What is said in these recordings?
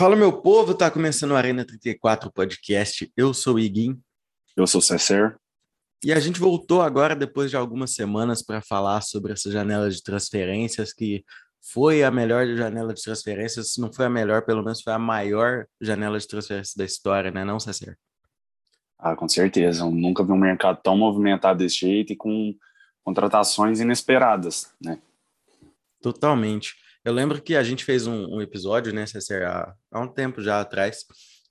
Fala, meu povo, tá começando o Arena 34 podcast. Eu sou o Iguim. Eu sou o Cesser. E a gente voltou agora, depois de algumas semanas, para falar sobre essa janela de transferências, que foi a melhor janela de transferências. Se não foi a melhor, pelo menos foi a maior janela de transferências da história, né, não, Cesser? Ah, com certeza. Eu nunca vi um mercado tão movimentado desse jeito e com contratações inesperadas, né? Totalmente. Eu lembro que a gente fez um, um episódio, né, César, há, há, um tempo já atrás,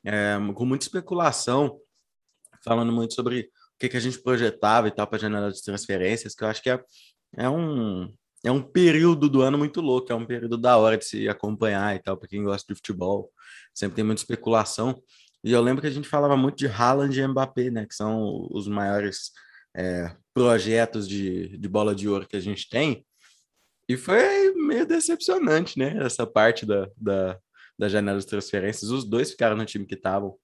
é, com muita especulação, falando muito sobre o que, que a gente projetava e tal para a janela de transferências, que eu acho que é, é, um, é um período do ano muito louco, é um período da hora de se acompanhar e tal, para quem gosta de futebol, sempre tem muita especulação. E eu lembro que a gente falava muito de Haaland e Mbappé, né, que são os maiores é, projetos de, de bola de ouro que a gente tem. E foi meio decepcionante, né? Essa parte da, da, da janela de transferências. Os dois ficaram no time que estavam.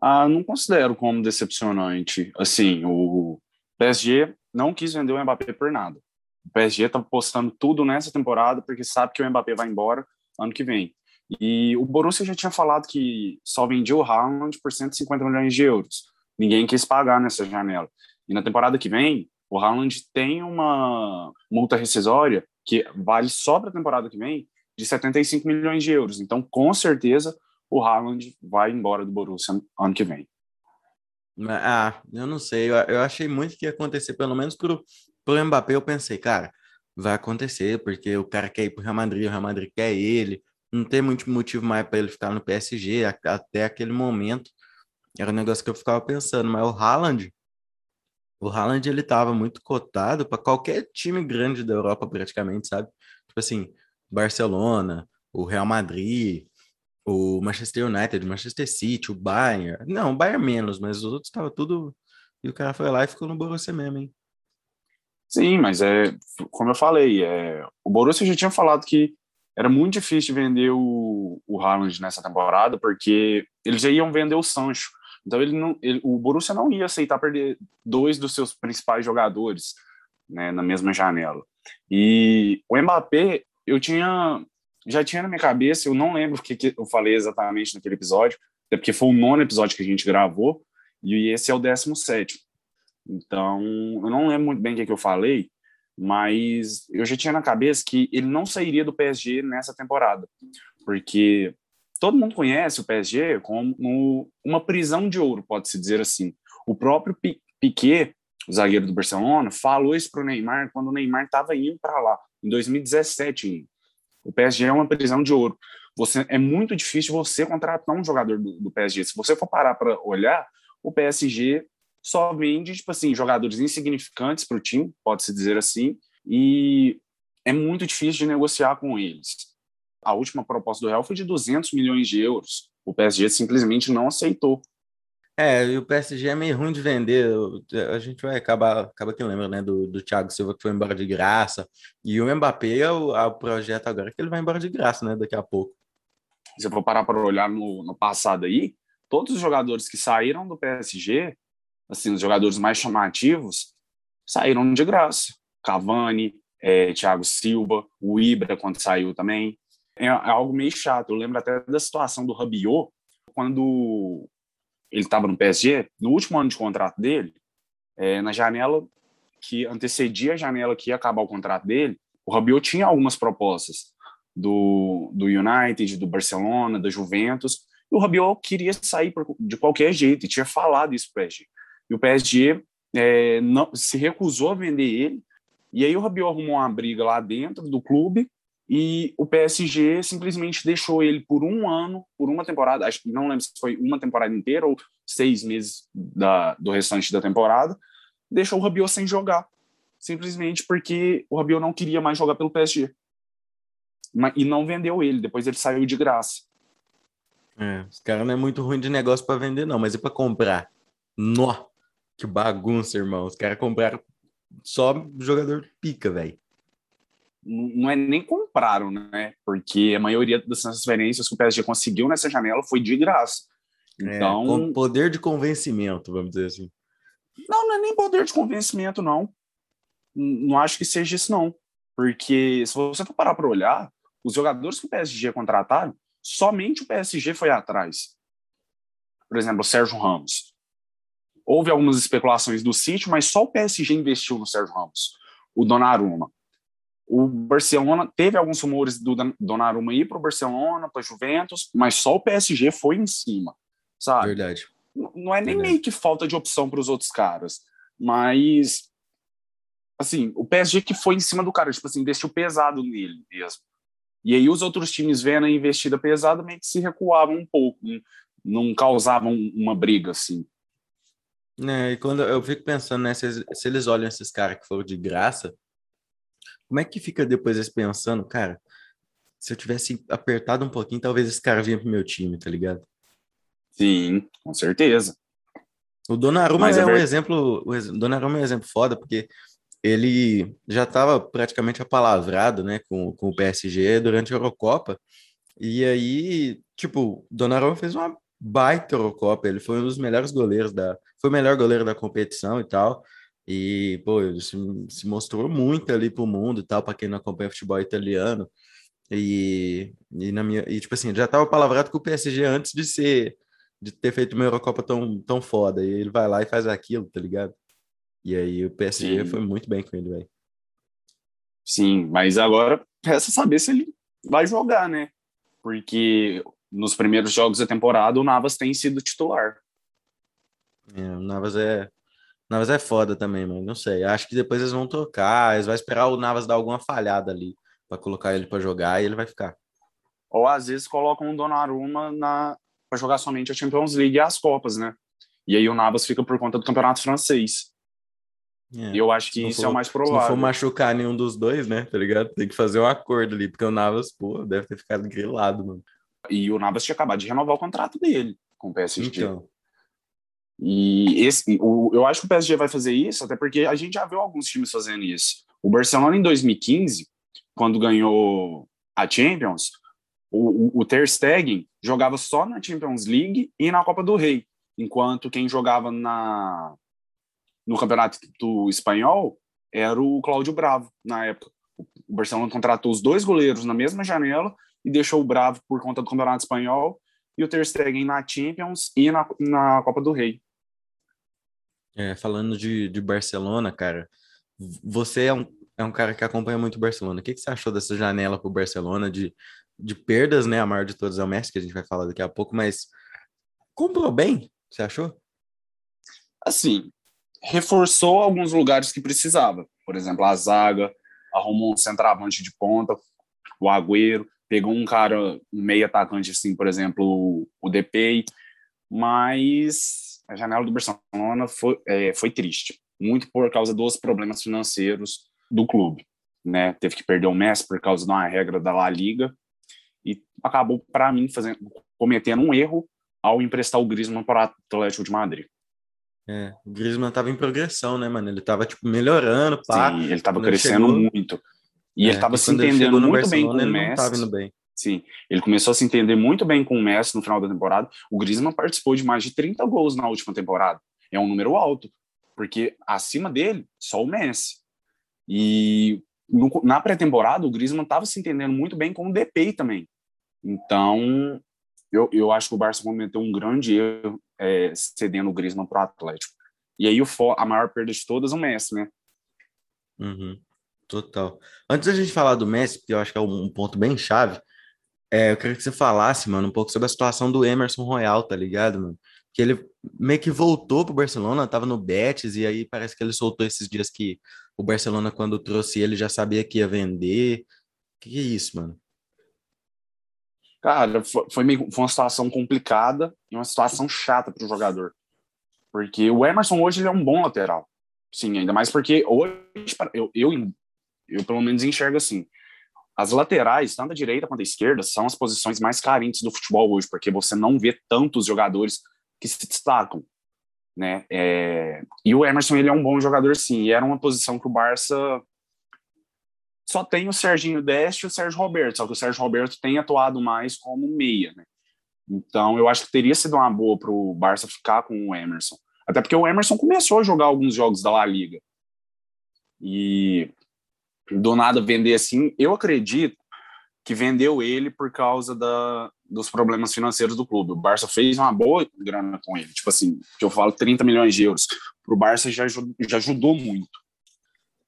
Ah, não considero como decepcionante. Assim, o PSG não quis vender o Mbappé por nada. O PSG tá postando tudo nessa temporada porque sabe que o Mbappé vai embora ano que vem. E o Borussia já tinha falado que só vendia o Haaland por 150 milhões de euros. Ninguém quis pagar nessa janela. E na temporada que vem, o Haaland tem uma multa rescisória que vale só para a temporada que vem de 75 milhões de euros. Então, com certeza, o Haaland vai embora do Borussia ano que vem. Ah, eu não sei. Eu, eu achei muito que ia acontecer, pelo menos pro, pro Mbappé. Eu pensei, cara, vai acontecer, porque o cara quer ir pro Real Madrid, o Real Madrid quer ele. Não tem muito motivo mais para ele ficar no PSG. Até aquele momento, era um negócio que eu ficava pensando. Mas o Haaland, o Haaland, ele tava muito cotado para qualquer time grande da Europa, praticamente, sabe? Tipo assim, Barcelona, o Real Madrid, o Manchester United, o Manchester City, o Bayern. Não, o Bayern menos, mas os outros estavam tudo. E o cara foi lá e ficou no Borussia mesmo, hein? Sim, mas é como eu falei, é, o Borussia já tinha falado que era muito difícil de vender o, o Haaland nessa temporada, porque eles já iam vender o Sancho. Então ele não, ele, o Borussia não ia aceitar perder dois dos seus principais jogadores né, na mesma janela. E o Mbappé, eu tinha já tinha na minha cabeça, eu não lembro o que, que eu falei exatamente naquele episódio, até porque foi o nono episódio que a gente gravou, e esse é o décimo sétimo. Então, eu não lembro muito bem o que, que eu falei, mas eu já tinha na cabeça que ele não sairia do PSG nessa temporada, porque todo mundo conhece o PSG como uma prisão de ouro, pode-se dizer assim. O próprio Piquet, o zagueiro do Barcelona, falou isso para o Neymar quando o Neymar estava indo para lá, em 2017. O PSG é uma prisão de ouro. Você, é muito difícil você contratar um jogador do, do PSG. Se você for parar para olhar, o PSG só vende tipo assim jogadores insignificantes para o time, pode-se dizer assim, e é muito difícil de negociar com eles. A última proposta do Real foi de 200 milhões de euros. O PSG simplesmente não aceitou. É, e o PSG é meio ruim de vender. A gente vai acabar, acaba que lembra, né, do, do Thiago Silva que foi embora de graça. E o Mbappé é o, é o projeto agora que ele vai embora de graça, né, daqui a pouco. Se eu for parar para olhar no, no passado aí, todos os jogadores que saíram do PSG, assim, os jogadores mais chamativos, saíram de graça. Cavani, é, Thiago Silva, o Ibra, quando saiu também é, é algo meio chato. Eu lembro até da situação do Rabiot, quando ele estava no PSG, no último ano de contrato dele, é, na janela que antecedia a janela que ia acabar o contrato dele, o Rabiot tinha algumas propostas do, do United, do Barcelona, da Juventus, e o Rabiot queria sair de qualquer jeito, e tinha falado isso para o PSG. E o PSG é, não, se recusou a vender ele, e aí o Rabiot arrumou uma briga lá dentro do clube, e o PSG simplesmente deixou ele por um ano, por uma temporada, acho que não lembro se foi uma temporada inteira ou seis meses da, do restante da temporada, deixou o Rabiot sem jogar, simplesmente porque o Rabiot não queria mais jogar pelo PSG. E não vendeu ele, depois ele saiu de graça. É, os caras não é muito ruim de negócio para vender, não, mas e para comprar? Nó! Que bagunça, irmão. Os caras compraram só jogador pica, velho não é nem compraram, né? Porque a maioria das transferências que o PSG conseguiu nessa janela foi de graça. É, então, é, com poder de convencimento, vamos dizer assim. Não, não é nem poder de convencimento, não. Não acho que seja isso, não. Porque se você for parar para olhar, os jogadores que o PSG contrataram somente o PSG foi atrás. Por exemplo, o Sérgio Ramos. Houve algumas especulações do City, mas só o PSG investiu no Sérgio Ramos. O Donnarumma. O Barcelona teve alguns rumores do Donnarumma ir para o Barcelona, para Juventus, mas só o PSG foi em cima, sabe? Verdade. Não é nem Verdade. meio que falta de opção para os outros caras, mas assim, o PSG que foi em cima do cara, tipo assim, investiu pesado nele mesmo. E aí os outros times vendo a investida pesada meio que se recuavam um pouco, não, não causavam uma briga assim. É, e quando eu fico pensando, né, se, se eles olham esses caras que foram de graça, como é que fica depois eles pensando, cara, se eu tivesse apertado um pouquinho, talvez esse cara vinha pro meu time, tá ligado? Sim, com certeza. O Donnarumma é, é um exemplo, o Donnarumma é um exemplo foda, porque ele já estava praticamente apalavrado, né, com, com o PSG durante a Eurocopa. E aí, tipo, Donnarumma fez uma baita Eurocopa, ele foi um dos melhores goleiros da, foi o melhor goleiro da competição e tal. E, pô, ele se, se mostrou muito ali pro mundo e tal, para quem não acompanha futebol italiano. E, e na minha, e tipo assim, já tava palavrado com o PSG antes de ser de ter feito uma Eurocopa tão, tão foda. E ele vai lá e faz aquilo, tá ligado? E aí o PSG Sim. foi muito bem com ele, velho. Sim, mas agora resta saber se ele vai jogar, né? Porque nos primeiros jogos da temporada o Navas tem sido titular. É, o Navas é. Navas é foda também, mano. Não sei. Acho que depois eles vão trocar. Eles vão esperar o Navas dar alguma falhada ali para colocar ele para jogar e ele vai ficar. Ou às vezes colocam o Donnarumma na para jogar somente a Champions League e as Copas, né? E aí o Navas fica por conta do Campeonato Francês. É. E eu acho que isso for, é o mais provável. Se não for machucar nenhum dos dois, né? Tá ligado? Tem que fazer um acordo ali, porque o Navas, pô, deve ter ficado grilado, mano. E o Navas tinha acabado de renovar o contrato dele com o PSG. Então. E esse, o, eu acho que o PSG vai fazer isso, até porque a gente já viu alguns times fazendo isso. O Barcelona, em 2015, quando ganhou a Champions, o, o, o Ter Stegen jogava só na Champions League e na Copa do Rei, enquanto quem jogava na no campeonato do espanhol era o Cláudio Bravo, na época. O Barcelona contratou os dois goleiros na mesma janela e deixou o Bravo por conta do campeonato espanhol e o Ter Stegen na Champions e na, na Copa do Rei. É, falando de, de Barcelona, cara, você é um, é um cara que acompanha muito o Barcelona. O que, que você achou dessa janela para o Barcelona de, de perdas, né? A maior de todas é o Messi, que a gente vai falar daqui a pouco, mas comprou bem, você achou? Assim, reforçou alguns lugares que precisava. Por exemplo, a zaga, arrumou um centroavante de ponta, o Agüero, pegou um cara, um meio atacante, assim, por exemplo, o Depay, mas a janela do Barcelona foi, é, foi triste, muito por causa dos problemas financeiros do clube. Né? Teve que perder o Messi por causa de uma regra da La Liga e acabou, para mim, fazendo, cometendo um erro ao emprestar o Griezmann para o Atlético de Madrid. É, o Griezmann tava em progressão, né, mano? Ele tava, tipo, melhorando, pá. Sim, ele tava crescendo ele muito. E é, ele tava se entendendo muito bem com o Messi. Não tava bem. Sim, ele começou a se entender muito bem com o Messi no final da temporada. O Griezmann participou de mais de 30 gols na última temporada. É um número alto, porque acima dele, só o Messi. E no, na pré-temporada, o Griezmann tava se entendendo muito bem com o DP também. Então, eu, eu acho que o Barça cometeu um grande erro é, cedendo o Griezmann para o Atlético. E aí o, a maior perda de todas, o Messi, né? Uhum, total. Antes da gente falar do Messi, porque eu acho que é um ponto bem chave, é, eu queria que você falasse, mano, um pouco sobre a situação do Emerson Royal, tá ligado, mano? Que ele meio que voltou pro Barcelona, tava no Betis, e aí parece que ele soltou esses dias que o Barcelona, quando trouxe ele, já sabia que ia vender. Que que é isso, mano? Cara, foi, meio, foi uma situação complicada e uma situação chata para o jogador. Porque o Emerson hoje ele é um bom lateral. Sim, ainda mais porque hoje, eu, eu, eu pelo menos enxergo assim. As laterais, tanto a direita quanto a esquerda, são as posições mais carentes do futebol hoje, porque você não vê tantos jogadores que se destacam. Né? É, e o Emerson ele é um bom jogador, sim. E era uma posição que o Barça só tem o Serginho Deste e o Sérgio Roberto, só que o Sérgio Roberto tem atuado mais como meia, né? Então, eu acho que teria sido uma boa para o Barça ficar com o Emerson. Até porque o Emerson começou a jogar alguns jogos da La Liga. E do nada vender assim, eu acredito que vendeu ele por causa da, dos problemas financeiros do clube. O Barça fez uma boa grana com ele, tipo assim, que eu falo 30 milhões de euros. Para o Barça já, já ajudou muito.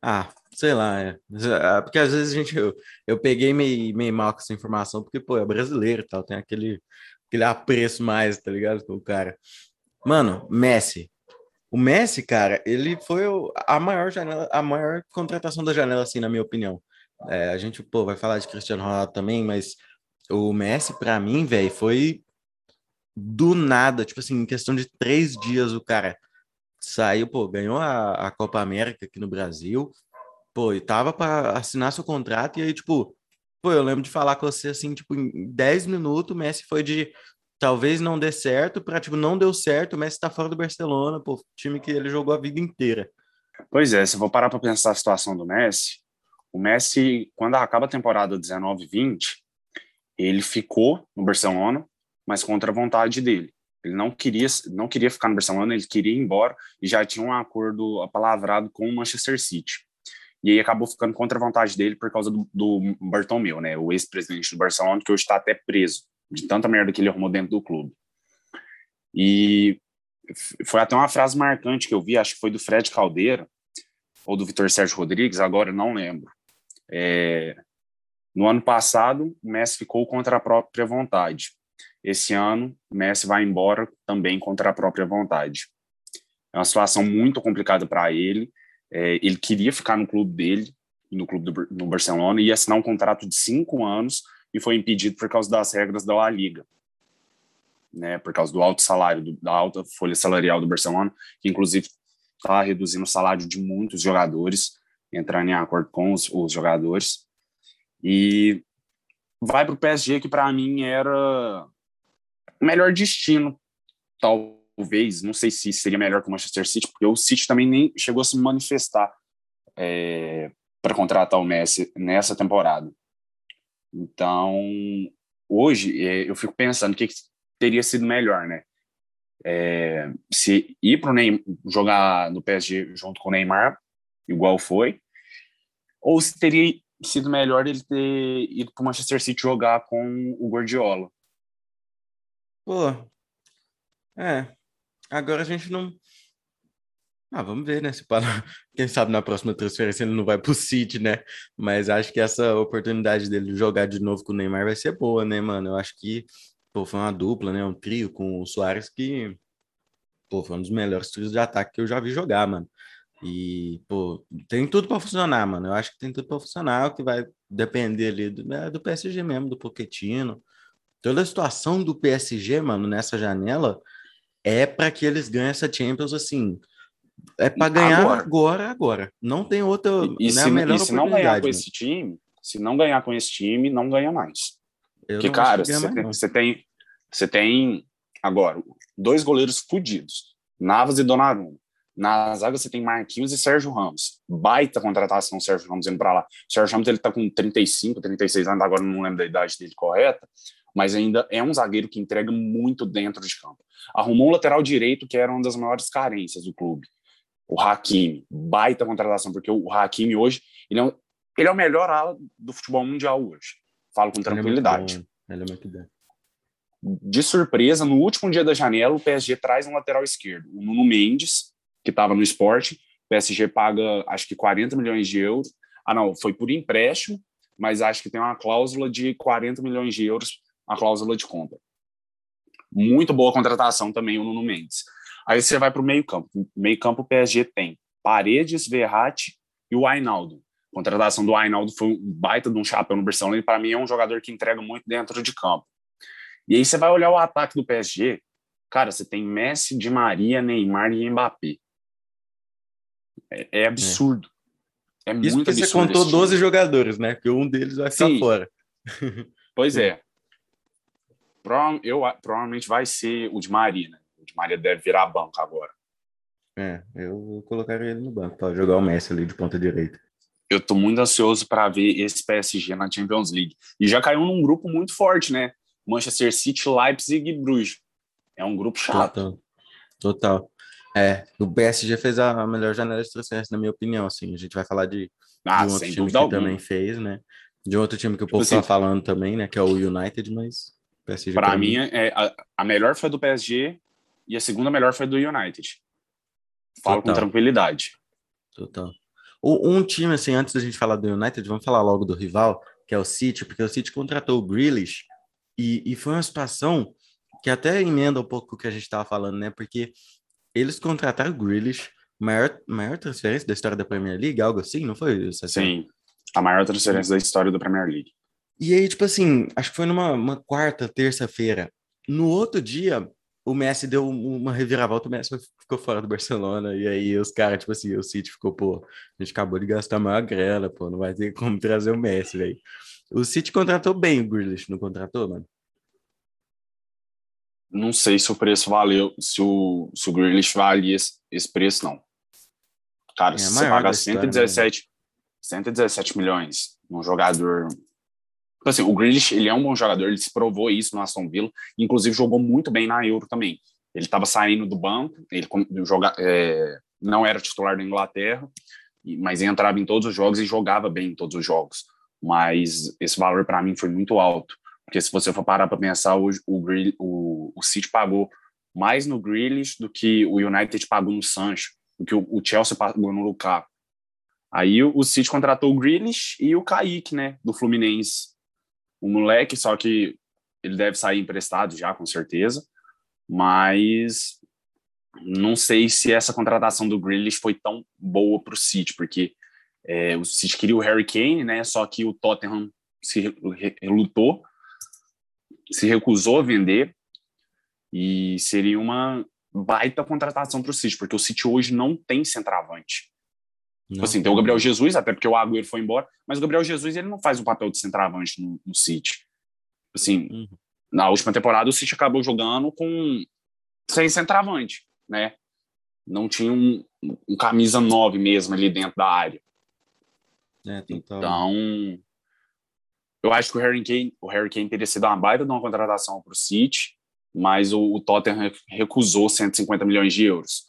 Ah, sei lá, é. é. Porque às vezes a gente. Eu, eu peguei meio, meio mal com essa informação, porque, pô, é brasileiro e tal, tem aquele, aquele apreço mais, tá ligado? Com o cara. Mano, Messi. O Messi, cara, ele foi a maior janela, a maior contratação da janela, assim, na minha opinião. É, a gente, pô, vai falar de Cristiano Ronaldo também, mas o Messi, para mim, velho, foi do nada, tipo assim, em questão de três dias, o cara saiu, pô, ganhou a, a Copa América aqui no Brasil, pô, e tava para assinar seu contrato, e aí, tipo, pô, eu lembro de falar com você assim, tipo, em 10 minutos, o Messi foi de talvez não dê certo, para tipo, não deu certo, o Messi tá fora do Barcelona, pô, time que ele jogou a vida inteira. Pois é, se eu vou parar para pensar a situação do Messi, o Messi, quando acaba a temporada 19-20, ele ficou no Barcelona, mas contra a vontade dele. Ele não queria, não queria ficar no Barcelona, ele queria ir embora e já tinha um acordo apalavrado com o Manchester City. E aí acabou ficando contra a vontade dele por causa do, do Bartomeu, né, o ex-presidente do Barcelona, que hoje está até preso de tanta merda que ele arrumou dentro do clube. E foi até uma frase marcante que eu vi, acho que foi do Fred Caldeira ou do Vitor Sérgio Rodrigues, agora não lembro. É, no ano passado, o Messi ficou contra a própria vontade. Esse ano, o Messi vai embora também contra a própria vontade. É uma situação muito complicada para ele. É, ele queria ficar no clube dele, no clube do no Barcelona, e assinar um contrato de cinco anos e foi impedido por causa das regras da La Liga, né? Por causa do alto salário, do, da alta folha salarial do Barcelona, que inclusive está reduzindo o salário de muitos jogadores, entrando em acordo com os, os jogadores. E vai para o PSG, que para mim era o melhor destino, talvez. Não sei se seria melhor que o Manchester City, porque o City também nem chegou a se manifestar é, para contratar o Messi nessa temporada. Então, hoje, é, eu fico pensando o que, que teria sido melhor, né? É, se ir para o Neymar, jogar no PSG junto com o Neymar, igual foi, ou se teria sido melhor ele ter ido para o Manchester City jogar com o Guardiola. Pô, é. Agora a gente não. Ah, vamos ver, né? Se para... Quem sabe na próxima transferência ele não vai pro City, né? Mas acho que essa oportunidade dele jogar de novo com o Neymar vai ser boa, né, mano? Eu acho que pô, foi uma dupla, né? Um trio com o Soares que pô, foi um dos melhores trios de ataque que eu já vi jogar, mano. E, pô, tem tudo para funcionar, mano. Eu acho que tem tudo para funcionar, o que vai depender ali do, né, do PSG mesmo, do Pochettino. Toda a situação do PSG, mano, nessa janela é para que eles ganhem essa Champions assim. É para ganhar agora. agora, agora. Não tem outra. E, e, né, se, e se, não ganhar com esse time, se não ganhar com esse time, não ganha mais. Eu Porque, cara, você tem, você tem, você tem agora dois goleiros fodidos, Navas e Donnarumma. Na zaga você tem Marquinhos e Sérgio Ramos. Baita contratação, Sérgio Ramos indo para lá. O Sérgio Ramos ele tá com 35, 36 anos, agora não lembro da idade dele correta, mas ainda é um zagueiro que entrega muito dentro de campo. Arrumou um lateral direito que era uma das maiores carências do clube. O Hakimi, baita contratação, porque o Hakimi hoje, ele é, um, ele é o melhor ala do futebol mundial hoje. Falo com tranquilidade. Ele é muito bom. De surpresa, no último dia da janela, o PSG traz um lateral esquerdo, o Nuno Mendes, que estava no esporte. O PSG paga, acho que 40 milhões de euros. Ah, não, foi por empréstimo, mas acho que tem uma cláusula de 40 milhões de euros, a cláusula de compra. Muito boa contratação também o Nuno Mendes. Aí você vai para o meio-campo. Meio-campo, o PSG tem Paredes, Verratti e o Ainaldo. A contratação do Ainaldo foi um baita de um chapéu no Barcelona e para mim é um jogador que entrega muito dentro de campo. E aí você vai olhar o ataque do PSG, cara, você tem Messi, Di Maria, Neymar e Mbappé. É, é absurdo. É, é Isso muito porque você contou 12 jogadores, né? Porque um deles vai ficar fora. Pois é. Pro, eu, provavelmente vai ser o de Maria, né? O de Maria deve virar banco agora. É, eu colocaria ele no banco para jogar o Messi ali de ponta direita. Eu tô muito ansioso para ver esse PSG na Champions League. E já caiu num grupo muito forte, né? Manchester City, Leipzig e Bruges. É um grupo chato. Total. Total. É, o PSG fez a melhor janela de transferência, na minha opinião, assim. A gente vai falar de, ah, de um outro time que alguma. também fez, né? De outro time que o tipo povo assim, tá falando também, né? Que é o United, mas PSG. Para mim, é, a, a, melhor foi do PSG e a segunda melhor foi do United. Falo Total. com tranquilidade. Total. O, um time, assim, antes da gente falar do United, vamos falar logo do rival, que é o City, porque o City contratou o Grealish e, e foi uma situação que até emenda um pouco o que a gente estava falando, né? Porque eles contrataram o Grealish, maior, maior transferência da história da Premier League, algo assim, não foi isso? Sim, a maior transferência da história da Premier League. E aí, tipo assim, acho que foi numa quarta, terça-feira. No outro dia, o Messi deu uma reviravolta, o Messi ficou fora do Barcelona, e aí os caras, tipo assim, o City ficou, pô, a gente acabou de gastar maior grana, pô, não vai ter como trazer o Messi, velho. O City contratou bem o Grealish, não contratou, mano? Não sei se o preço valeu, se o, se o Grealish valia esse, esse preço, não. Cara, é se você paga 117, 117 milhões num jogador Tipo assim, o Grealish, ele é um bom jogador, ele se provou isso no Aston Villa, inclusive jogou muito bem na Euro também. Ele estava saindo do banco, ele joga, é, não era titular da Inglaterra, mas entrava em todos os jogos e jogava bem em todos os jogos. Mas esse valor para mim foi muito alto, porque se você for parar para pensar, o, o, o City pagou mais no Grealish do que o United pagou no Sancho, do que o, o Chelsea pagou no Lukaku. Aí o, o City contratou o Grealish e o Kaique, né, do Fluminense um moleque, só que ele deve sair emprestado já, com certeza. Mas não sei se essa contratação do Grealish foi tão boa para o City, porque é, o City queria o Harry Kane, né? Só que o Tottenham se lutou, se recusou a vender e seria uma baita contratação para o City, porque o City hoje não tem centroavante. Tipo assim, tem o Gabriel Jesus, até porque o Agüero foi embora, mas o Gabriel Jesus ele não faz o papel de centroavante no, no City. Assim, uhum. na última temporada o City acabou jogando com sem centroavante, né? Não tinha um, um camisa 9 mesmo ali dentro da área. É, então, eu acho que o Harry Kane, o Harry Kane teria sido uma baita de uma contratação para o City, mas o, o Tottenham recusou 150 milhões de euros.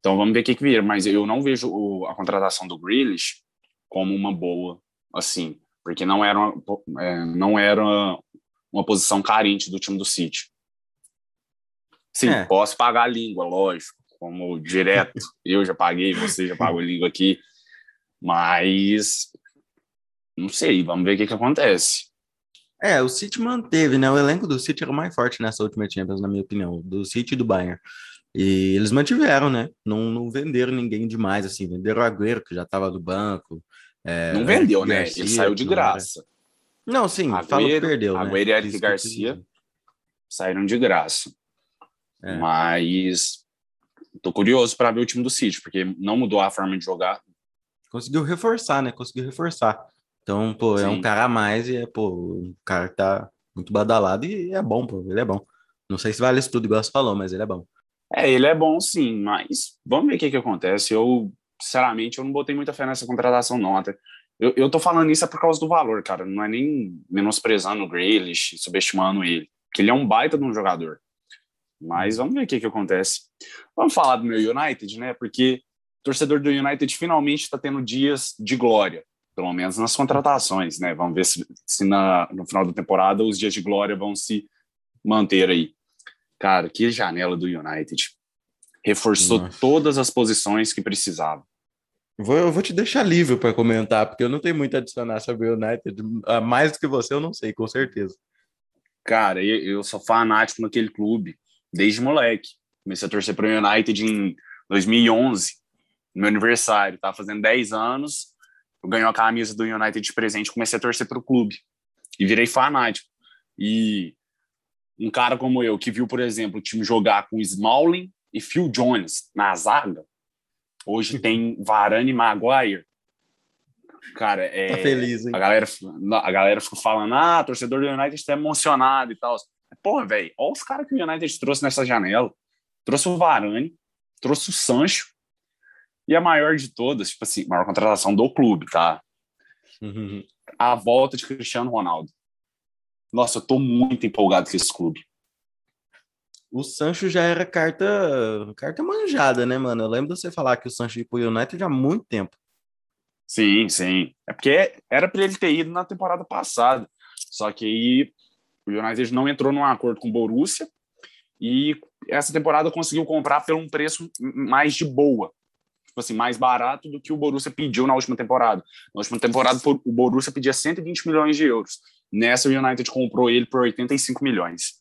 Então vamos ver o que, que vira. Mas eu não vejo o, a contratação do Grealish como uma boa, assim, porque não era uma, é, não era uma posição carente do time do City. Sim, é. posso pagar a língua, lógico, como direto. eu já paguei, você já pagou a língua aqui, mas não sei, vamos ver o que, que acontece. É, o City manteve, né? O elenco do City era o mais forte nessa última Champions, na minha opinião, do City e do Bayern. E eles mantiveram, né? Não, não venderam ninguém demais, assim. Venderam o Agüero, que já estava do banco. É, não vendeu, né? Garcia, Ele saiu de graça. Não, não sim, Agüero, fala que perdeu, né? Agüero e Eric Garcia saíram de graça. É. Mas tô curioso para ver o time do City, porque não mudou a forma de jogar. Conseguiu reforçar, né? Conseguiu reforçar. Então, pô, sim. é um cara a mais e é, pô, um cara que tá muito badalado e é bom, pô, ele é bom. Não sei se vale isso tudo igual você falou, mas ele é bom. É, ele é bom sim, mas vamos ver o que, que acontece. Eu, sinceramente, eu não botei muita fé nessa contratação, não. Até, eu, eu tô falando isso é por causa do valor, cara. Não é nem menosprezando o Grealish, subestimando ele. Porque ele é um baita de um jogador. Mas vamos ver o que, que acontece. Vamos falar do meu United, né? Porque o torcedor do United finalmente está tendo dias de glória, pelo menos nas contratações, né? Vamos ver se, se na, no final da temporada os dias de glória vão se manter aí. Cara, que janela do United. Reforçou Nossa. todas as posições que precisava. Vou, eu vou te deixar livre para comentar, porque eu não tenho muito a adicionar sobre o United. Ah, mais do que você, eu não sei, com certeza. Cara, eu, eu sou fanático naquele clube, desde moleque. Comecei a torcer para o United em 2011, no meu aniversário. Tava fazendo 10 anos, eu ganhei a camisa do United de presente, comecei a torcer para o clube. E virei fanático. E um cara como eu, que viu, por exemplo, o time jogar com Smalling e Phil Jones na zaga, hoje tem Varane e Maguire. Cara, é. Tá feliz, hein? A galera, a galera ficou falando, ah, torcedor do United está emocionado e tal. Porra, velho, olha os caras que o United trouxe nessa janela. Trouxe o Varane, trouxe o Sancho. E a maior de todas, tipo assim, maior contratação do clube, tá? Uhum. A volta de Cristiano Ronaldo. Nossa, eu tô muito empolgado com esse clube. O Sancho já era carta carta manjada, né, mano? Eu lembro de você falar que o Sancho ia pro United há muito tempo. Sim, sim. É porque era para ele ter ido na temporada passada. Só que aí o United não entrou num acordo com o Borussia e essa temporada conseguiu comprar por um preço mais de boa. Tipo assim, mais barato do que o Borussia pediu na última temporada. Na última temporada, o Borussia pedia 120 milhões de euros. Nessa, o United comprou ele por 85 milhões.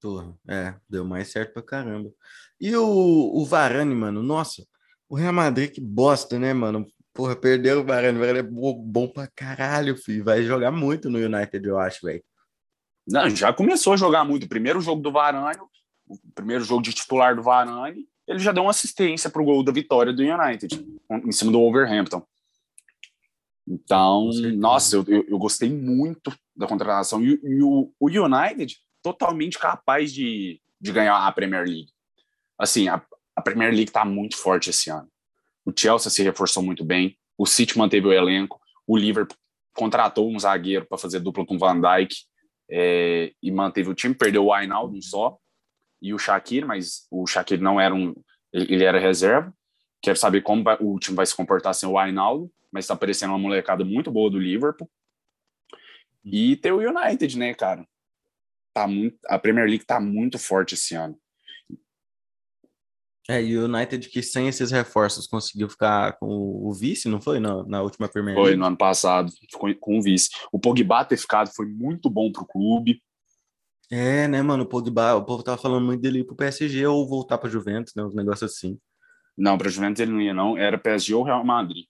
Porra, é, deu mais certo pra caramba. E o, o Varane, mano, nossa, o Real Madrid que bosta, né, mano? Porra, perdeu o Varane, o Varane é bom, bom pra caralho, filho. Vai jogar muito no United, eu acho, velho. Não, já começou a jogar muito. O primeiro jogo do Varane, o primeiro jogo de titular do Varane, ele já deu uma assistência pro gol da vitória do United, em cima do Wolverhampton. Então, nossa, eu, eu, eu, gostei muito da contratação. E, e o, o, United totalmente capaz de, de ganhar a Premier League. Assim, a, a Premier League está muito forte esse ano. O Chelsea se reforçou muito bem, o City manteve o elenco, o Liverpool contratou um zagueiro para fazer dupla com o Van Dijk é, e manteve o time, perdeu o Ainaldo só e o Shaqiri, mas o Shaqiri não era um, ele era reserva. Quero saber como vai, o time vai se comportar sem o Ainaldo mas está aparecendo uma molecada muito boa do Liverpool. E tem o United, né, cara? Tá muito, a Premier League tá muito forte esse ano. É, e o United que sem esses reforços conseguiu ficar com o vice, não foi? Na, na última Premier League? Foi, no ano passado, ficou com o vice. O Pogba ter ficado foi muito bom pro clube. É, né, mano? O Pogba, o povo tava falando muito dele ir pro PSG ou voltar pra Juventus, né? Um negócio assim. Não, pra Juventus ele não ia, não. Era PSG ou Real Madrid.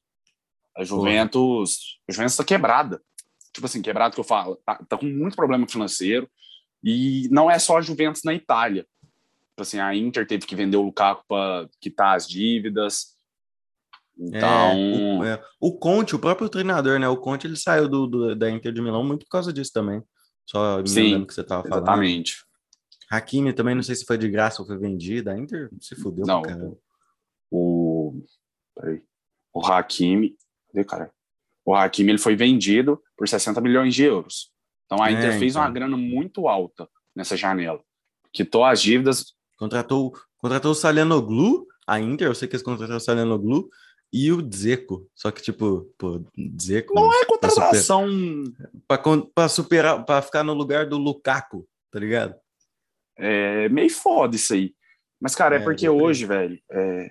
A Juventus, a Juventus tá quebrada. Tipo assim, quebrado que eu falo, tá, tá, com muito problema financeiro. E não é só a Juventus na Itália. Tipo assim, a Inter teve que vender o Lukaku para quitar as dívidas. Então, é, o, é, o, Conte, o próprio treinador, né? O Conte ele saiu do, do, da Inter de Milão muito por causa disso também. Só me Sim, que você tava falando. Exatamente. Hakimi também, não sei se foi de graça ou foi vendido. A Inter se fudeu. Não, o, peraí, o Hakimi, Cadê, cara? O Hakimi ele foi vendido por 60 milhões de euros. Então a é, Inter fez então. uma grana muito alta nessa janela. Quitou as dívidas. Contratou, contratou o Salianoglu, a Inter, eu sei que eles contrataram o Salianoglu, e o Dzeko. Só que, tipo, pô, Dzeko. Não é contratação. Pra, pra superar, pra ficar no lugar do Lukaku, tá ligado? É meio foda isso aí. Mas, cara, é, é porque hoje, velho, é,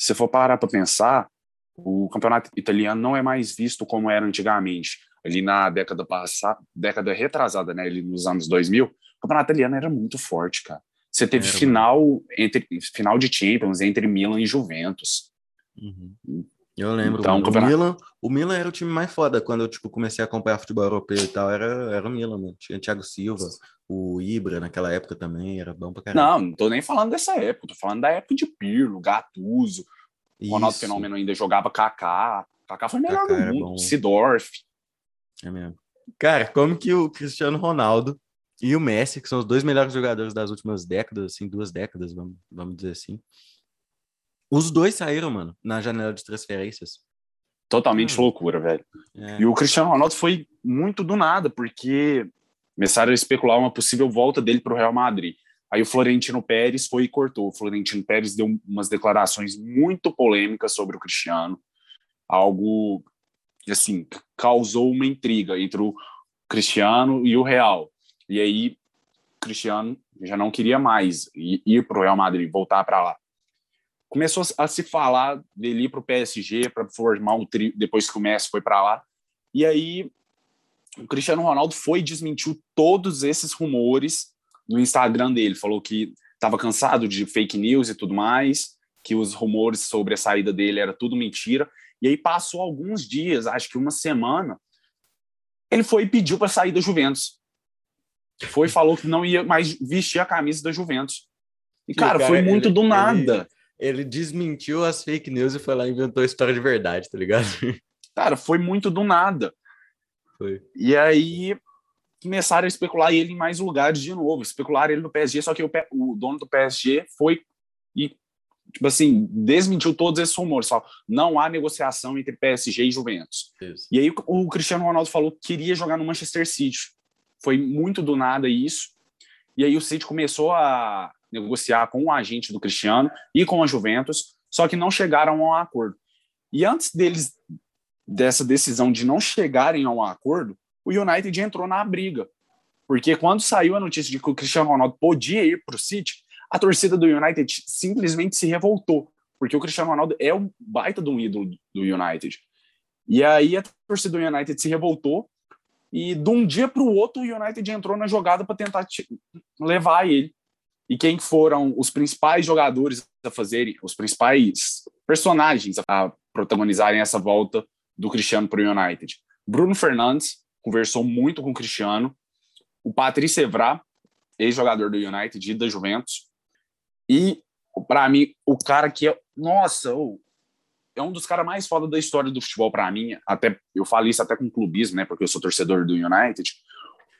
se for parar pra pensar, o campeonato italiano não é mais visto como era antigamente. Ali na década passada, década retrasada, né, ali nos anos 2000, o campeonato italiano era muito forte, cara. Você teve era final entre final de Champions entre Milan e Juventus. Uhum. Eu lembro. Então, o, campeonato... Milan, o Milan era o time mais foda quando eu tipo comecei a acompanhar futebol europeu e tal. Era, era o Milan, mano. Tinha Thiago Silva, o Ibra naquela época também era bom pra caramba. Não, não tô nem falando dessa época. Tô falando da época de Pirlo, Gattuso, o Ronaldo Fenômeno ainda jogava Kaká. Kaká foi melhor Kaká do mundo. Sidorf. É mesmo. Cara, como que o Cristiano Ronaldo e o Messi, que são os dois melhores jogadores das últimas décadas, assim, duas décadas, vamos, vamos dizer assim. Os dois saíram, mano, na janela de transferências. Totalmente hum. loucura, velho. É. E o Cristiano Ronaldo foi muito do nada, porque começaram a especular uma possível volta dele para o Real Madrid. Aí o Florentino Pérez foi e cortou. O Florentino Pérez deu umas declarações muito polêmicas sobre o Cristiano, algo que assim causou uma intriga entre o Cristiano e o Real. E aí o Cristiano já não queria mais ir para o Real Madrid, voltar para lá. Começou a se falar dele ir para o PSG para formar um trio depois que o Messi foi para lá. E aí o Cristiano Ronaldo foi e desmentiu todos esses rumores no Instagram dele, falou que estava cansado de fake news e tudo mais, que os rumores sobre a saída dele era tudo mentira. E aí passou alguns dias, acho que uma semana, ele foi e pediu para sair da Juventus. Foi e falou que não ia mais vestir a camisa da Juventus. E, cara, cara, foi muito ele, do nada. Ele, ele, desmentiu as fake news e foi lá e inventou a história de verdade, tá ligado? Cara, foi muito do nada. Foi. E aí, começaram a especular ele em mais lugares de novo, especular ele no PSG, só que o, o dono do PSG foi e tipo assim, desmentiu todos esses rumores, só não há negociação entre PSG e Juventus. Isso. E aí o Cristiano Ronaldo falou que queria jogar no Manchester City. Foi muito do nada isso. E aí o City começou a negociar com o agente do Cristiano e com a Juventus, só que não chegaram a um acordo. E antes deles dessa decisão de não chegarem a um acordo, o United entrou na briga. Porque quando saiu a notícia de que o Cristiano Ronaldo podia ir para o City, a torcida do United simplesmente se revoltou, porque o Cristiano Ronaldo é um baita de um ídolo do United. E aí a torcida do United se revoltou e de um dia para o outro o United entrou na jogada para tentar levar ele. E quem foram os principais jogadores a fazerem, os principais personagens a protagonizarem essa volta do Cristiano para o United? Bruno Fernandes conversou muito com o Cristiano, o Patrice Evra, ex-jogador do United e da Juventus, e para mim o cara que é, nossa, é um dos caras mais foda da história do futebol para mim, até eu falo isso até com clubismo, né, porque eu sou torcedor do United,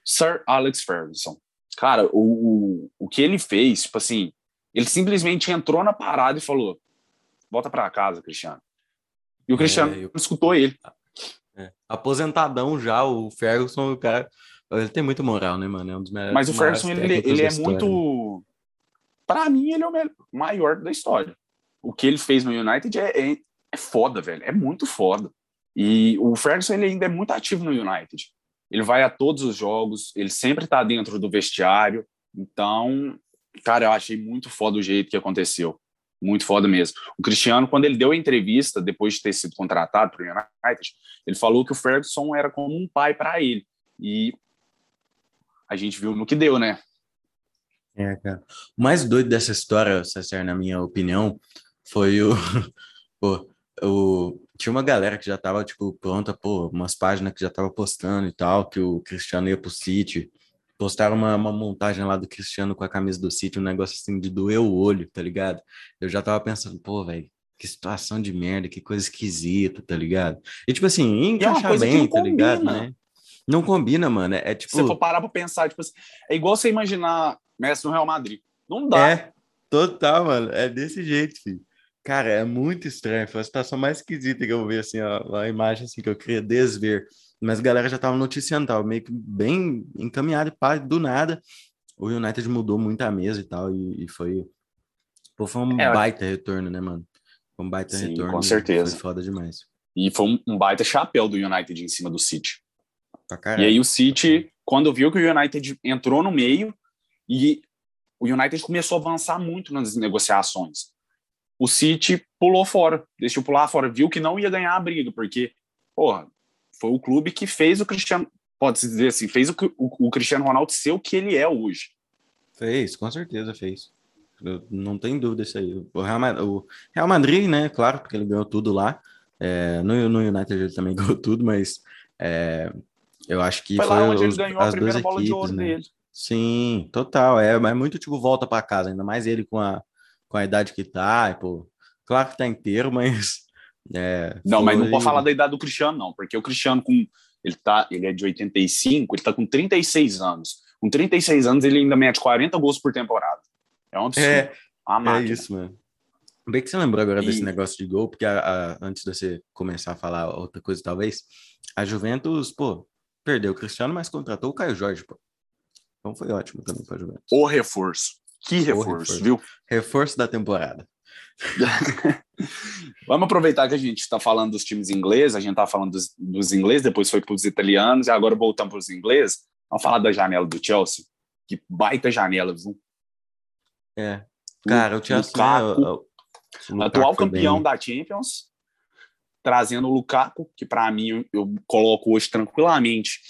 Sir Alex Ferguson. Cara, o, o, o que ele fez, tipo assim, ele simplesmente entrou na parada e falou: volta para casa, Cristiano. E o Cristiano é, eu... escutou ele. É. Aposentadão já, o Ferguson, o cara. Ele tem muita moral, né, mano? É um dos melhores. Mas o Ferguson, ele, ele é muito. Para mim, ele é o maior da história. O que ele fez no United é, é, é foda, velho. É muito foda. E o Ferguson, ele ainda é muito ativo no United. Ele vai a todos os jogos, ele sempre tá dentro do vestiário. Então, cara, eu achei muito foda o jeito que aconteceu. Muito foda mesmo. O Cristiano, quando ele deu a entrevista, depois de ter sido contratado para o United, ele falou que o Ferguson era como um pai para ele. E a gente viu no que deu, né? É, cara. O mais doido dessa história, César, na minha opinião, foi o. pô, o tinha uma galera que já tava, tipo, pronta, pô, umas páginas que já tava postando e tal, que o Cristiano ia pro City. Postaram uma, uma montagem lá do Cristiano com a camisa do City, um negócio assim de doer o olho, tá ligado? Eu já tava pensando, pô, velho, que situação de merda, que coisa esquisita, tá ligado? E tipo assim, é encaixar é bem, tá ligado, né? Não combina, mano. É, é tipo. Se for parar pra pensar, tipo assim, é igual você imaginar Messi no Real Madrid. Não dá. É, total, mano. É desse jeito, filho. Cara, é muito estranho. Foi a situação mais esquisita que eu vi, assim, ó, a imagem assim, que eu queria desver. Mas a galera já tava noticiando, tava meio que bem encaminhado e do nada. O United mudou muito a mesa e tal, e, e foi. Pô, foi um é, baita retorno, né, mano? Foi um baita sim, retorno. Com certeza. Foi foda demais. E foi um, um baita chapéu do United em cima do City. e aí o City, quando viu que o United entrou no meio, e o United começou a avançar muito nas negociações o City pulou fora, deixou pular fora, viu que não ia ganhar a briga, porque, porra, foi o clube que fez o Cristiano, pode-se dizer assim, fez o, o, o, Cristiano Ronaldo ser o que ele é hoje. Fez, com certeza fez. Eu, não tem dúvida isso aí. O Real, o Real, Madrid, né, claro, porque ele ganhou tudo lá. É, no, no United ele também ganhou tudo, mas é, eu acho que foi, foi lá onde os, ele ganhou a primeira bola equipes, de ouro né? dele. Sim, total. É, mas é muito tipo volta para casa, ainda mais ele com a com a idade que tá, pô, claro que tá inteiro, mas. É, não, foi... mas não pode falar da idade do Cristiano, não, porque o Cristiano, com ele, tá, ele é de 85, ele tá com 36 anos. Com 36 anos, ele ainda mete 40 gols por temporada. É um absurdo. É, é isso, mano. Bem que você lembrou agora e... desse negócio de gol, porque a, a, antes de você começar a falar outra coisa, talvez, a Juventus, pô, perdeu o Cristiano, mas contratou o Caio Jorge, pô. Então foi ótimo também para a Juventus. O reforço. Que reforço, reforço, viu? Reforço da temporada. Vamos aproveitar que a gente está falando dos times ingleses, a gente está falando dos, dos ingleses, depois foi para os italianos e agora voltamos para os ingleses. Vamos falar da janela do Chelsea. Que baita janela, viu? É. Cara, o, Chelsea Lukaku, né, o, o atual campeão bem... da Champions, trazendo o Lukaku, que para mim eu, eu coloco hoje tranquilamente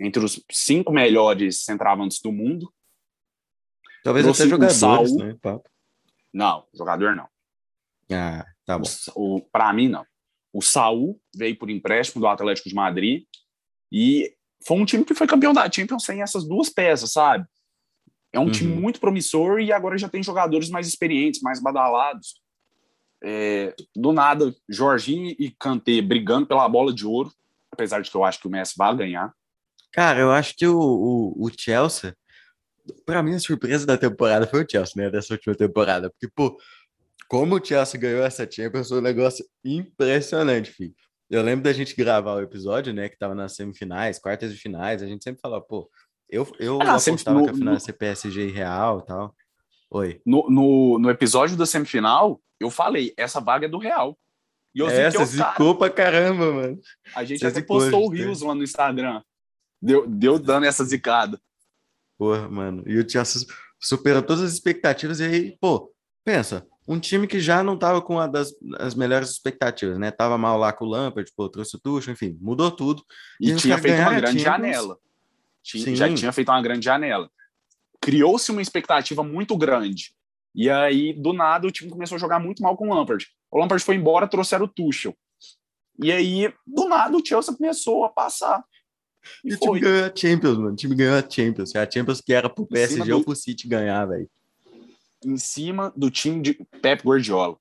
entre os cinco melhores centravantes do mundo. Talvez até jogadores, Saul, né? Papo. Não, jogador não. Ah, tá bom. O, o para mim, não. O Saul veio por empréstimo do Atlético de Madrid e foi um time que foi campeão da Champions sem essas duas peças, sabe? É um uhum. time muito promissor e agora já tem jogadores mais experientes, mais badalados. É, do nada, Jorginho e Kanté brigando pela bola de ouro, apesar de que eu acho que o Messi vai ganhar. Cara, eu acho que o, o, o Chelsea para mim, a surpresa da temporada foi o Chelsea, né? Dessa última temporada. Porque, pô, como o Chelsea ganhou essa Champions, foi um negócio impressionante, filho. Eu lembro da gente gravar o episódio, né? Que tava nas semifinais, quartas de finais. A gente sempre falava, pô, eu, eu ah, apostava no, que a final ia ser PSG e Real e tal. Oi. No, no, no episódio da semifinal, eu falei, essa vaga é do Real. E eu é, você zicou pra caramba, mano. A gente até postou o Rios lá no Instagram. Deu, deu dando essa zicada. Porra, mano. E o Chelsea superou todas as expectativas. E aí, pô, pensa, um time que já não tava com uma das as melhores expectativas, né? Tava mal lá com o Lampard, pô, trouxe o Tuchel, enfim, mudou tudo. E, e tinha feito uma grande janela. Tinha, já tinha feito uma grande janela. Criou-se uma expectativa muito grande. E aí, do nada, o time começou a jogar muito mal com o Lampard. O Lampard foi embora, trouxeram o Tuchel. E aí, do nada, o Chelsea começou a passar. E, e o time ganhou a Champions, mano. O time ganhou a Champions. A Champions que era pro PSG do... ou pro City ganhar, velho. Em cima do time de Pep Guardiola.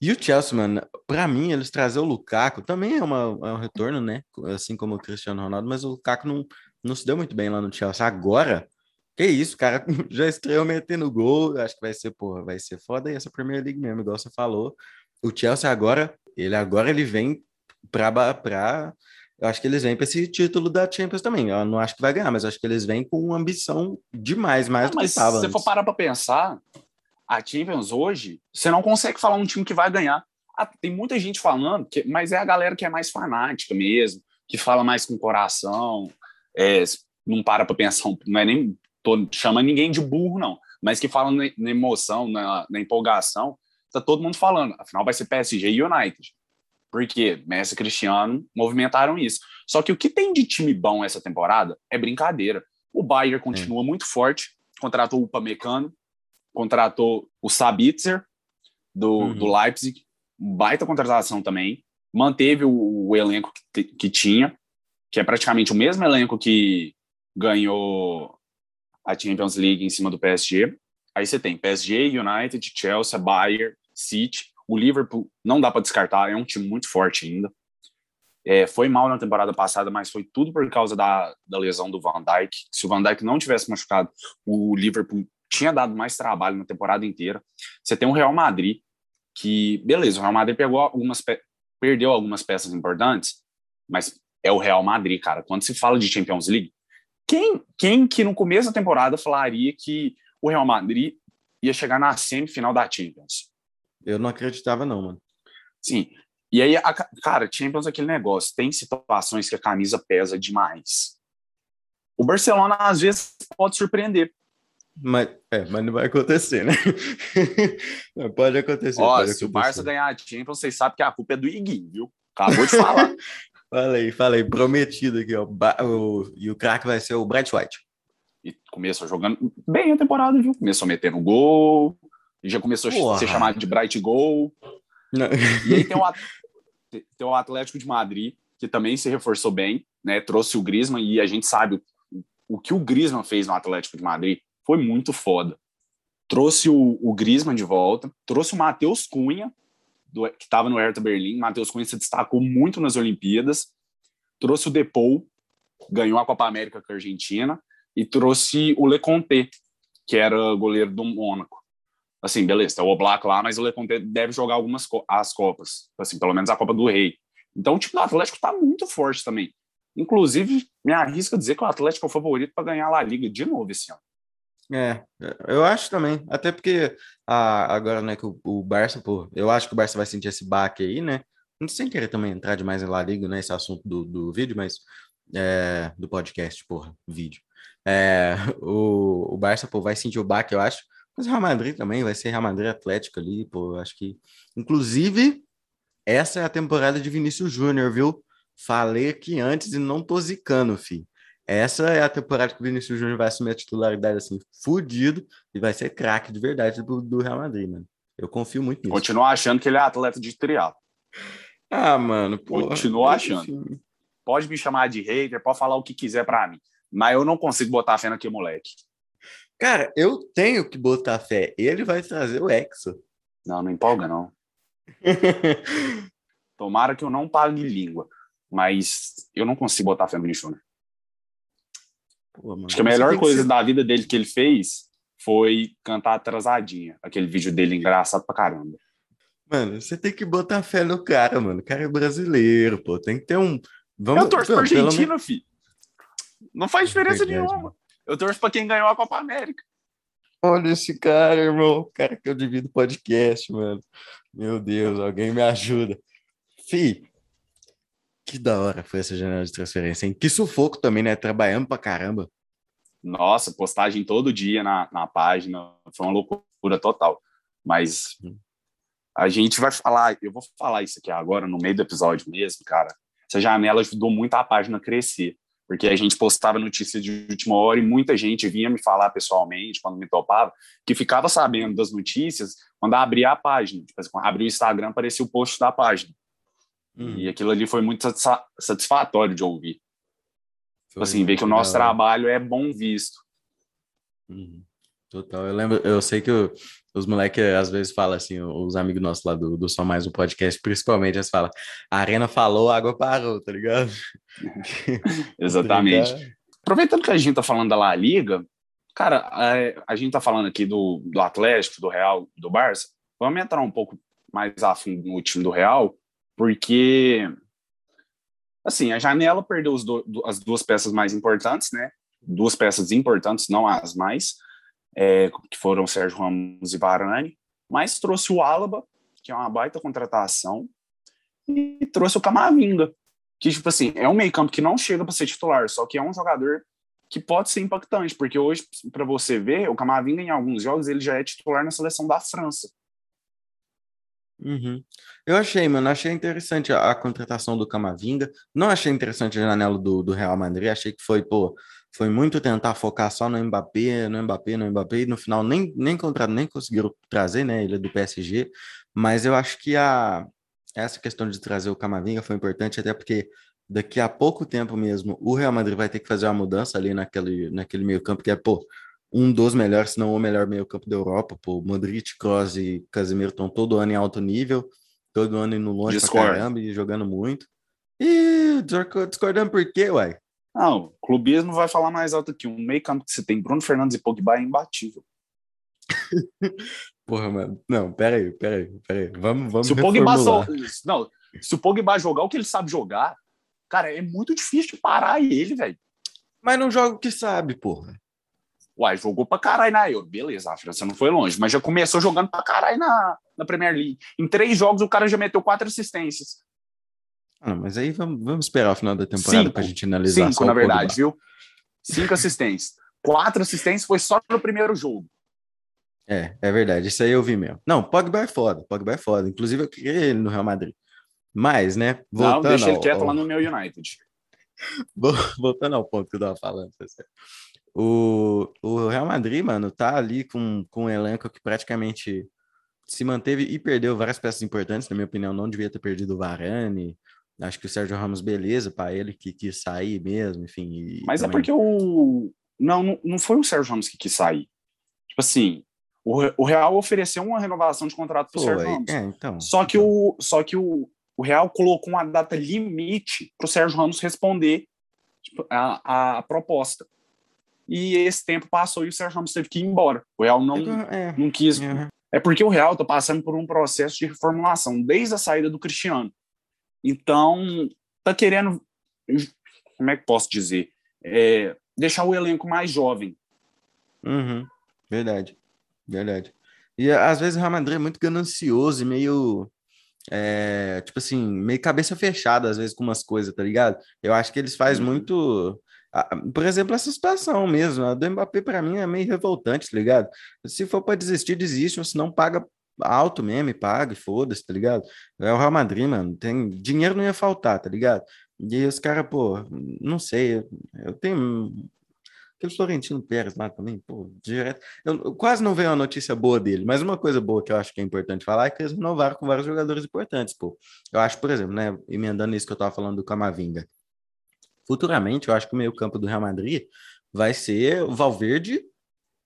E o Chelsea, mano, pra mim, eles trazer o Lukaku também é, uma, é um retorno, né? Assim como o Cristiano Ronaldo, mas o Lukaku não, não se deu muito bem lá no Chelsea. Agora, que isso, cara já estreou metendo gol. Acho que vai ser, porra, vai ser foda e essa Premier League mesmo, igual você falou. O Chelsea agora, ele agora ele vem pra, pra eu acho que eles vêm para esse título da Champions também. Eu não acho que vai ganhar, mas acho que eles vêm com ambição demais, mais do que estava. Se você for parar para pensar, a Champions hoje, você não consegue falar um time que vai ganhar. Ah, tem muita gente falando, que, mas é a galera que é mais fanática mesmo, que fala mais com o coração, é, não para para pensar, não é nem tô chamando ninguém de burro, não, mas que fala na, na emoção, na, na empolgação, tá todo mundo falando. Afinal, vai ser PSG e United. Porque Messi e Cristiano movimentaram isso. Só que o que tem de time bom essa temporada é brincadeira. O Bayern continua muito forte, contratou o Pamecano, contratou o Sabitzer do, uhum. do Leipzig, baita contratação também, manteve o, o elenco que, que tinha, que é praticamente o mesmo elenco que ganhou a Champions League em cima do PSG. Aí você tem PSG, United, Chelsea, Bayern, City o Liverpool não dá para descartar, é um time muito forte ainda. É, foi mal na temporada passada, mas foi tudo por causa da, da lesão do Van Dijk. Se o Van Dijk não tivesse machucado, o Liverpool tinha dado mais trabalho na temporada inteira. Você tem o Real Madrid, que, beleza, o Real Madrid pegou algumas perdeu algumas peças importantes, mas é o Real Madrid, cara. Quando se fala de Champions League, quem, quem que no começo da temporada falaria que o Real Madrid ia chegar na semifinal da Champions? Eu não acreditava, não, mano. Sim. E aí, a, cara, Champions é aquele negócio. Tem situações que a camisa pesa demais. O Barcelona, às vezes, pode surpreender. Mas, é, mas não vai acontecer, né? pode acontecer. Ó, pode se o Barça ganhar a Champions, vocês sabem que a culpa é do Iguinho, viu? Acabou de falar. falei, falei, prometido aqui, ó. O, e o craque vai ser o Bright White. E começou jogando bem a temporada, viu? Começou metendo gol, já começou Porra. a ser chamado de Bright Goal. Não. E aí tem o, tem o Atlético de Madrid, que também se reforçou bem, né? Trouxe o Griezmann e a gente sabe o, o que o Griezmann fez no Atlético de Madrid foi muito foda. Trouxe o, o Griezmann de volta, trouxe o Matheus Cunha, do, que estava no Hertha Berlim. Matheus Cunha se destacou muito nas Olimpíadas. Trouxe o Depou, ganhou a Copa América com a Argentina. E trouxe o Leconte, que era goleiro do Mônaco assim, beleza, tá o Oblak lá, mas o Leconte deve jogar algumas co as Copas, assim, pelo menos a Copa do Rei. Então o time do Atlético tá muito forte também. Inclusive, me arrisca dizer que o Atlético é o favorito para ganhar a La Liga de novo esse ano. É, eu acho também. Até porque a, agora, né, que o, o, Barça, pô, eu acho que o Barça vai sentir esse baque aí, né? Não sem querer também entrar demais em La Liga, né? Esse assunto do, do vídeo, mas é, do podcast, porra, vídeo. É, o, o Barça, pô, vai sentir o baque, eu acho. Mas Real Madrid também vai ser Real Madrid Atlético ali, pô. Acho que. Inclusive, essa é a temporada de Vinícius Júnior, viu? Falei aqui antes e não tô zicando, fi. Essa é a temporada que o Vinícius Júnior vai assumir a titularidade assim, fudido, e vai ser craque de verdade do, do, Real Madrid, mano. Eu confio muito nisso. Continuo achando que ele é atleta de trial. Ah, mano, pô. Continuo achando. Pode me chamar de hater, pode falar o que quiser para mim. Mas eu não consigo botar fé naquele moleque. Cara, eu tenho que botar fé. Ele vai trazer o Exo. Não, não empolga, não. Tomara que eu não pague língua. Mas eu não consigo botar fé no Vinícius Acho que a melhor coisa ser... da vida dele que ele fez foi cantar atrasadinha. Aquele vídeo dele engraçado pra caramba. Mano, você tem que botar fé no cara, mano. O cara é brasileiro, pô. Tem que ter um. Vamos... Eu torço pra Argentina, menos... filho. Não faz diferença é nenhuma. Eu torço para quem ganhou a Copa América. Olha esse cara, irmão. O cara que eu divido podcast, mano. Meu Deus, alguém me ajuda. Fi, que da hora foi essa janela de transferência, hein? Que sufoco também, né? Trabalhando pra caramba. Nossa, postagem todo dia na, na página, foi uma loucura total. Mas a gente vai falar, eu vou falar isso aqui agora no meio do episódio mesmo, cara. Essa janela ajudou muito a página a crescer, porque a gente postava notícias de última hora e muita gente vinha me falar pessoalmente, quando me topava, que ficava sabendo das notícias quando abria a página. Tipo, assim, quando abria o Instagram, aparecia o post da página. Uhum. E aquilo ali foi muito satisfatório de ouvir. Foi assim, ver que o nosso trabalho é bom visto. Uhum. Total. Eu lembro, eu sei que o, os moleques às vezes falam assim, os amigos nossos lá do, do Só Mais um Podcast, principalmente, eles falam, a arena falou, a água parou, tá ligado? Exatamente. Tá Aproveitando que a gente tá falando da La Liga, cara, a, a gente tá falando aqui do, do Atlético, do Real, do Barça, vamos entrar um pouco mais a fundo no time do Real, porque assim, a janela perdeu do, as duas peças mais importantes, né? Duas peças importantes, não as mais, é, que foram Sérgio Ramos e Varane, mas trouxe o Álaba, que é uma baita contratação, e trouxe o Camavinga, que, tipo assim, é um meio-campo que não chega para ser titular, só que é um jogador que pode ser impactante, porque hoje, para você ver, o Camavinga, em alguns jogos, ele já é titular na seleção da França. Uhum. Eu achei, mano, achei interessante a, a, contratação do Camavinga. Não achei interessante a janela do, do Real Madrid. Achei que foi, pô, foi muito tentar focar só no Mbappé, no Mbappé, no Mbappé, e no final nem, nem contrato, nem conseguiram trazer, né? Ele é do PSG. Mas eu acho que a, essa questão de trazer o Camavinga foi importante, até porque daqui a pouco tempo mesmo o Real Madrid vai ter que fazer uma mudança ali naquele, naquele meio campo, que é, pô, um dos melhores, se não o melhor meio-campo da Europa. Pô, Modric, Kroos e Casemiro estão todo ano em alto nível, todo ano indo longe Discord. pra caramba e jogando muito. E discordando por quê, uai? Não, o clubismo vai falar mais alto que um meio-campo que você tem Bruno Fernandes e Pogba é imbatível. Porra, mano. Não, pera aí, pera aí, pera aí. Vamos, vamos se o Pogba só, Não, se o Pogba jogar o que ele sabe jogar, cara, é muito difícil de parar ele, velho. Mas não joga o que sabe, porra. Uai, jogou pra caralho na Euro. Beleza, a França não foi longe, mas já começou jogando pra caralho na, na Premier League. Em três jogos, o cara já meteu quatro assistências. Ah, mas aí vamos, vamos esperar o final da temporada cinco, pra gente analisar. Cinco, na verdade, viu? Cinco assistências. Quatro assistências foi só no primeiro jogo. É, é verdade. Isso aí eu vi mesmo. Não, Pogba é foda. Pogba é foda. Inclusive, eu queria ele no Real Madrid. Mas, né? Voltando não, deixa ele quieto ao... lá no meu United. Voltando ao ponto que eu tava falando, tá o, o Real Madrid, mano, tá ali com, com um elenco que praticamente se manteve e perdeu várias peças importantes, na minha opinião, não devia ter perdido o Varane. Acho que o Sérgio Ramos, beleza, para ele que quis sair mesmo, enfim. Mas é também... é porque o. Não, não foi o Sérgio Ramos que quis sair. Tipo assim, o, o Real ofereceu uma renovação de contrato para o Sérgio Ramos. É, então, só que, então. o, só que o, o Real colocou uma data limite para o Sérgio Ramos responder tipo, a, a proposta e esse tempo passou e o Sérgio Ramos teve que ir embora. O Real não, é, não quis. É. é porque o Real está passando por um processo de reformulação desde a saída do Cristiano. Então, tá querendo, como é que posso dizer, é, deixar o elenco mais jovem. Uhum. Verdade, verdade. E às vezes o Real Madrid é muito ganancioso e meio, é, tipo assim, meio cabeça fechada às vezes com umas coisas, tá ligado? Eu acho que eles fazem uhum. muito por exemplo, essa situação mesmo, a do Mbappé para mim é meio revoltante, tá ligado? Se for para desistir, desiste, se não paga alto mesmo, paga e foda-se, tá ligado? É o Real Madrid, mano, tem dinheiro não ia faltar, tá ligado? E os caras, pô, não sei, eu tenho aquele Florentino Pérez lá também, pô, direto. Eu, quase não veio uma notícia boa dele, mas uma coisa boa que eu acho que é importante falar é que eles renovaram com vários jogadores importantes, pô. Eu acho, por exemplo, né, emendando isso que eu tava falando do Camavinga futuramente, eu acho que o meio-campo do Real Madrid vai ser o Valverde,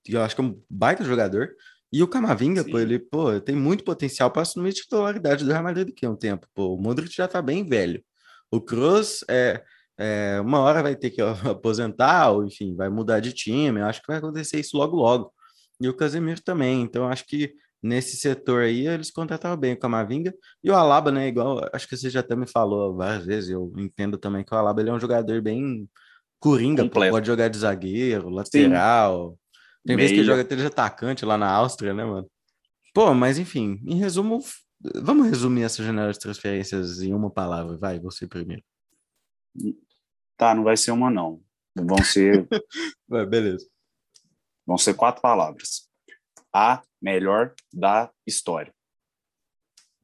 que eu acho que é um baita jogador, e o Camavinga, pô, ele pô, tem muito potencial para assumir titularidade do Real Madrid daqui a um tempo. Pô, o Modric já tá bem velho. O Kroos, é, é, uma hora vai ter que aposentar, ou enfim, vai mudar de time. Eu acho que vai acontecer isso logo, logo. E o Casemiro também. Então, acho que nesse setor aí, eles contrataram bem o Camavinga. E o Alaba, né, igual, acho que você já até me falou várias vezes, eu entendo também que o Alaba ele é um jogador bem coringa, pode jogar de zagueiro, lateral. Sim. Tem Meia. vezes que joga até de atacante lá na Áustria, né, mano? Pô, mas enfim, em resumo, vamos resumir essa janela de transferências em uma palavra. Vai, você primeiro. Tá, não vai ser uma, não. Vão ser. vai, beleza. Vão ser quatro palavras. A melhor da história.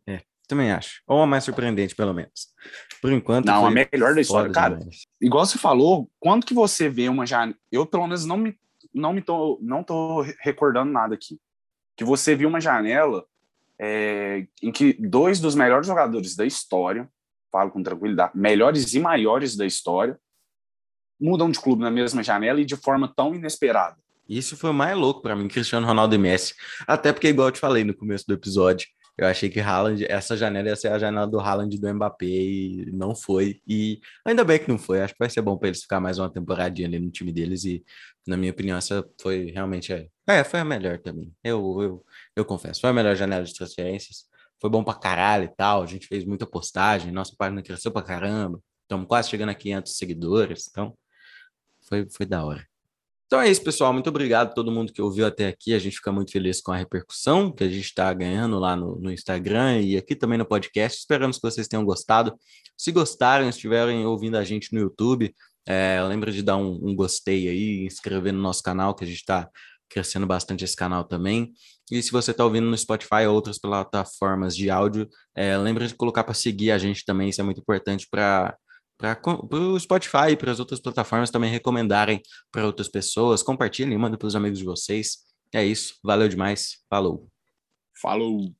É, também acho. Ou a mais surpreendente, pelo menos. Por enquanto. Não, a melhor da história. Cara, demais. igual você falou, quando que você vê uma janela. Eu, pelo menos, não me, não me tô, não tô recordando nada aqui. Que você viu uma janela é, em que dois dos melhores jogadores da história, falo com tranquilidade, melhores e maiores da história, mudam de clube na mesma janela e de forma tão inesperada. Isso foi mais louco para mim, Cristiano Ronaldo e Messi. Até porque, igual eu te falei no começo do episódio, eu achei que Haaland, essa janela ia ser a janela do Haaland e do Mbappé e não foi. E ainda bem que não foi. Acho que vai ser bom para eles ficar mais uma temporadinha ali no time deles. E, na minha opinião, essa foi realmente. É, é foi a melhor também. Eu, eu, eu confesso. Foi a melhor janela de transferências. Foi bom pra caralho e tal. A gente fez muita postagem. Nossa página cresceu pra caramba. Estamos quase chegando a 500 seguidores. Então, foi, foi da hora. Então é isso, pessoal. Muito obrigado a todo mundo que ouviu até aqui. A gente fica muito feliz com a repercussão que a gente está ganhando lá no, no, Instagram e aqui também no podcast. Esperamos que vocês tenham gostado. Se gostaram, estiverem ouvindo a gente no YouTube, é, lembra de dar um, um gostei aí, inscrever no nosso canal, que a gente está crescendo bastante esse canal também. E se você está ouvindo no Spotify ou outras plataformas de áudio, é, lembra de colocar para seguir a gente também, isso é muito importante para para o Spotify e para as outras plataformas também recomendarem para outras pessoas. Compartilhem, mandem para os amigos de vocês. É isso. Valeu demais. Falou. Falou.